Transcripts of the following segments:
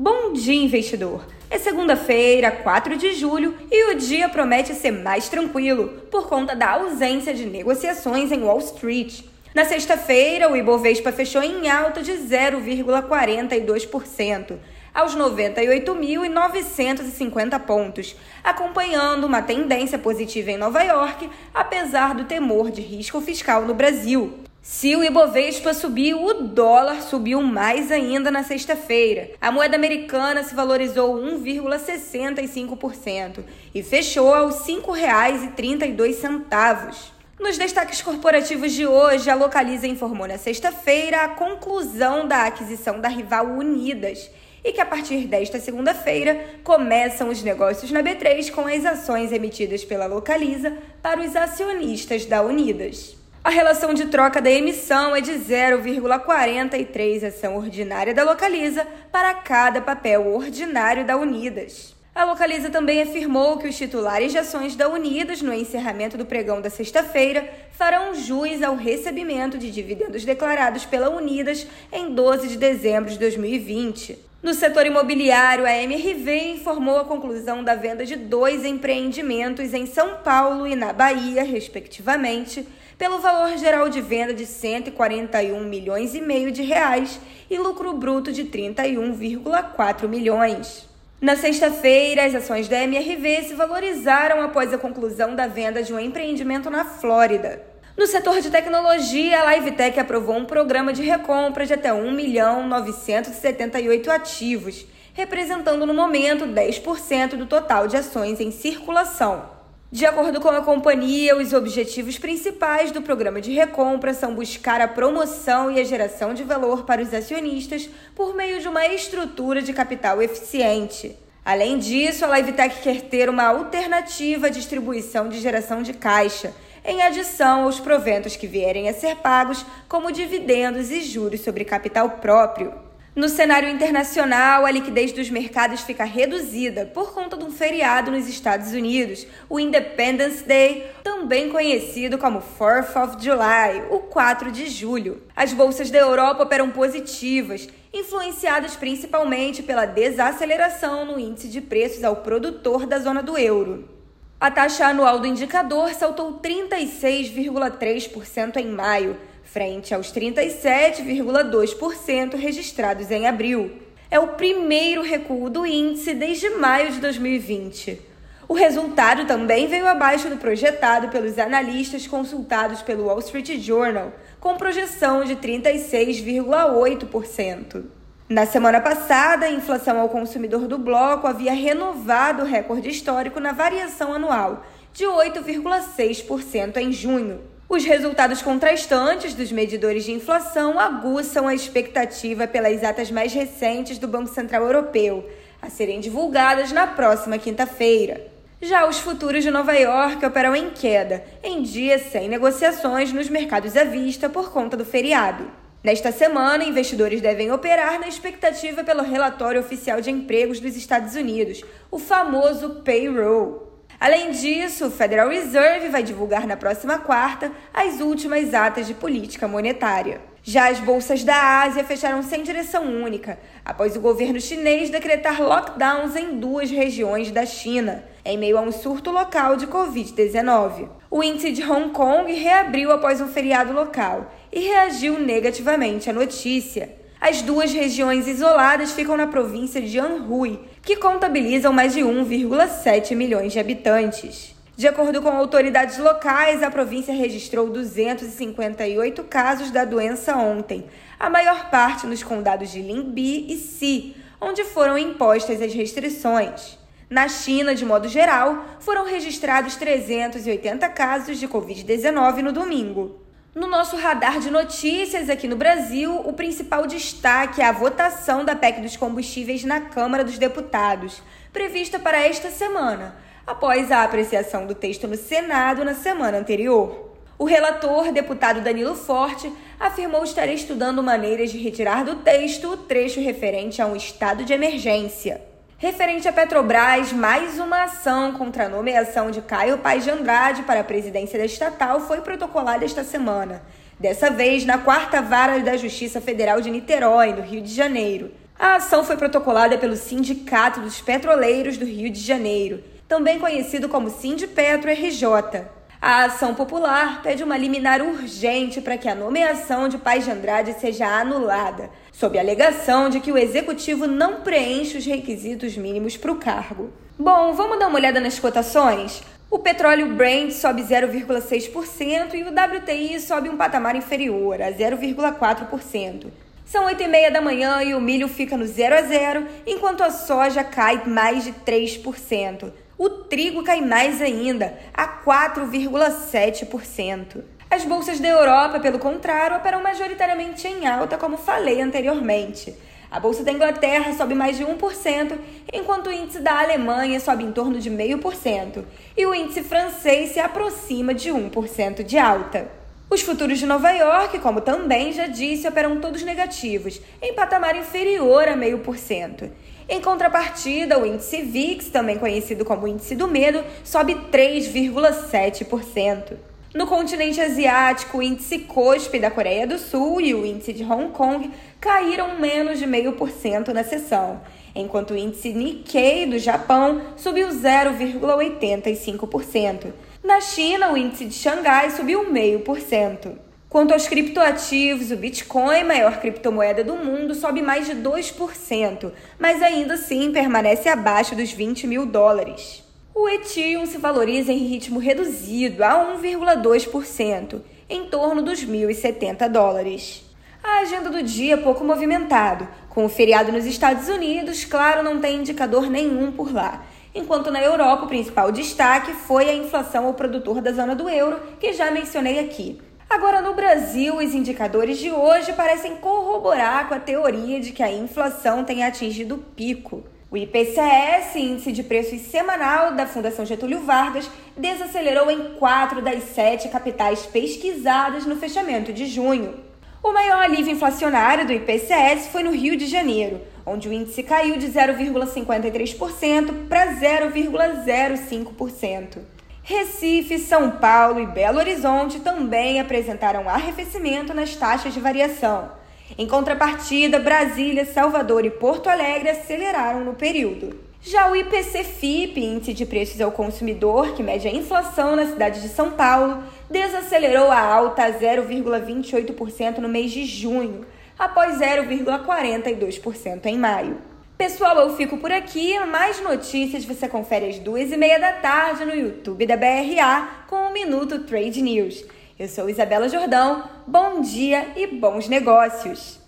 Bom dia, investidor! É segunda-feira, 4 de julho, e o dia promete ser mais tranquilo por conta da ausência de negociações em Wall Street. Na sexta-feira, o Ibovespa fechou em alta de 0,42%, aos 98.950 pontos, acompanhando uma tendência positiva em Nova York, apesar do temor de risco fiscal no Brasil. Se o Ibovespa subiu, o dólar subiu mais ainda na sexta-feira. A moeda americana se valorizou 1,65% e fechou aos R$ 5,32. Nos destaques corporativos de hoje, a Localiza informou na sexta-feira a conclusão da aquisição da rival Unidas e que a partir desta segunda-feira começam os negócios na B3 com as ações emitidas pela Localiza para os acionistas da Unidas. A relação de troca da emissão é de 0,43 ação ordinária da Localiza para cada papel ordinário da Unidas. A Localiza também afirmou que os titulares de ações da Unidas, no encerramento do pregão da sexta-feira, farão jus ao recebimento de dividendos declarados pela Unidas em 12 de dezembro de 2020. No setor imobiliário, a MRV informou a conclusão da venda de dois empreendimentos em São Paulo e na Bahia, respectivamente, pelo valor geral de venda de 141 milhões e meio de reais e lucro bruto de 31,4 milhões. Na sexta-feira, as ações da MRV se valorizaram após a conclusão da venda de um empreendimento na Flórida. No setor de tecnologia, a LiveTech aprovou um programa de recompra de até 1 milhão 978 ativos, representando no momento 10% do total de ações em circulação. De acordo com a companhia, os objetivos principais do programa de recompra são buscar a promoção e a geração de valor para os acionistas por meio de uma estrutura de capital eficiente. Além disso, a LiveTech quer ter uma alternativa à distribuição de geração de caixa, em adição aos proventos que vierem a ser pagos, como dividendos e juros sobre capital próprio. No cenário internacional, a liquidez dos mercados fica reduzida por conta de um feriado nos Estados Unidos, o Independence Day, também conhecido como 4th of July, o 4 de julho. As bolsas da Europa operam positivas, influenciadas principalmente pela desaceleração no índice de preços ao produtor da zona do euro. A taxa anual do indicador saltou 36,3% em maio, frente aos 37,2% registrados em abril. É o primeiro recuo do índice desde maio de 2020. O resultado também veio abaixo do projetado pelos analistas consultados pelo Wall Street Journal, com projeção de 36,8%. Na semana passada, a inflação ao consumidor do bloco havia renovado o recorde histórico na variação anual, de 8,6% em junho. Os resultados contrastantes dos medidores de inflação aguçam a expectativa pelas atas mais recentes do Banco Central Europeu, a serem divulgadas na próxima quinta-feira. Já os futuros de Nova York operam em queda, em dias sem negociações nos mercados à vista por conta do feriado. Nesta semana, investidores devem operar na expectativa pelo relatório oficial de empregos dos Estados Unidos, o famoso payroll. Além disso, o Federal Reserve vai divulgar na próxima quarta as últimas atas de política monetária. Já as bolsas da Ásia fecharam sem direção única, após o governo chinês decretar lockdowns em duas regiões da China, em meio a um surto local de Covid-19. O índice de Hong Kong reabriu após um feriado local e reagiu negativamente à notícia. As duas regiões isoladas ficam na província de Anhui, que contabilizam mais de 1,7 milhões de habitantes. De acordo com autoridades locais, a província registrou 258 casos da doença ontem, a maior parte nos condados de Linbi e Si, onde foram impostas as restrições. Na China, de modo geral, foram registrados 380 casos de Covid-19 no domingo. No nosso radar de notícias aqui no Brasil, o principal destaque é a votação da PEC dos combustíveis na Câmara dos Deputados, prevista para esta semana, após a apreciação do texto no Senado na semana anterior. O relator, deputado Danilo Forte, afirmou estar estudando maneiras de retirar do texto o trecho referente a um estado de emergência. Referente à Petrobras, mais uma ação contra a nomeação de Caio Paz de Andrade para a presidência da estatal foi protocolada esta semana. Dessa vez, na quarta vara da Justiça Federal de Niterói, no Rio de Janeiro. A ação foi protocolada pelo Sindicato dos Petroleiros do Rio de Janeiro, também conhecido como Sindipetro RJ. A ação popular pede uma liminar urgente para que a nomeação de Paz de Andrade seja anulada, sob a alegação de que o executivo não preenche os requisitos mínimos para o cargo. Bom, vamos dar uma olhada nas cotações? O petróleo Brent sobe 0,6% e o WTI sobe um patamar inferior, a 0,4%. São 8 e meia da manhã e o milho fica no 0 a 0, enquanto a soja cai mais de 3%. O trigo cai mais ainda, a 4,7%. As bolsas da Europa, pelo contrário, operam majoritariamente em alta, como falei anteriormente. A bolsa da Inglaterra sobe mais de 1%, enquanto o índice da Alemanha sobe em torno de 0,5%, e o índice francês se aproxima de 1% de alta. Os futuros de Nova York, como também já disse, operam todos negativos, em patamar inferior a 0,5%. Em contrapartida, o índice VIX, também conhecido como índice do medo, sobe 3,7%. No continente asiático, o índice COSP da Coreia do Sul e o índice de Hong Kong caíram menos de 0,5% na sessão, enquanto o índice Nikkei do Japão subiu 0,85%. Na China, o índice de Xangai subiu 0,5%. Quanto aos criptoativos, o Bitcoin, maior criptomoeda do mundo, sobe mais de 2%, mas ainda assim permanece abaixo dos 20 mil dólares. O Ethereum se valoriza em ritmo reduzido a 1,2%, em torno dos 1.070 dólares. A agenda do dia é pouco movimentado. Com o feriado nos Estados Unidos, claro, não tem indicador nenhum por lá enquanto na Europa o principal destaque foi a inflação ao produtor da zona do euro, que já mencionei aqui. Agora, no Brasil, os indicadores de hoje parecem corroborar com a teoria de que a inflação tem atingido o pico. O IPCS, Índice de Preços Semanal da Fundação Getúlio Vargas, desacelerou em quatro das sete capitais pesquisadas no fechamento de junho. O maior alívio inflacionário do IPCS foi no Rio de Janeiro, onde o índice caiu de 0,53% para 0,05%. Recife, São Paulo e Belo Horizonte também apresentaram arrefecimento nas taxas de variação. Em contrapartida, Brasília, Salvador e Porto Alegre aceleraram no período. Já o IPC-FIP, Índice de Preços ao Consumidor, que mede a inflação na cidade de São Paulo, desacelerou a alta a 0,28% no mês de junho, após 0,42% em maio. Pessoal, eu fico por aqui. Mais notícias você confere às duas e meia da tarde no YouTube da BRA com o Minuto Trade News. Eu sou Isabela Jordão. Bom dia e bons negócios.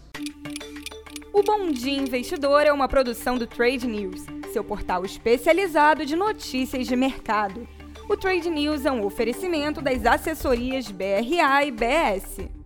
O Bom Dia Investidor é uma produção do Trade News, seu portal especializado de notícias de mercado. O Trade News é um oferecimento das assessorias BRA e BS.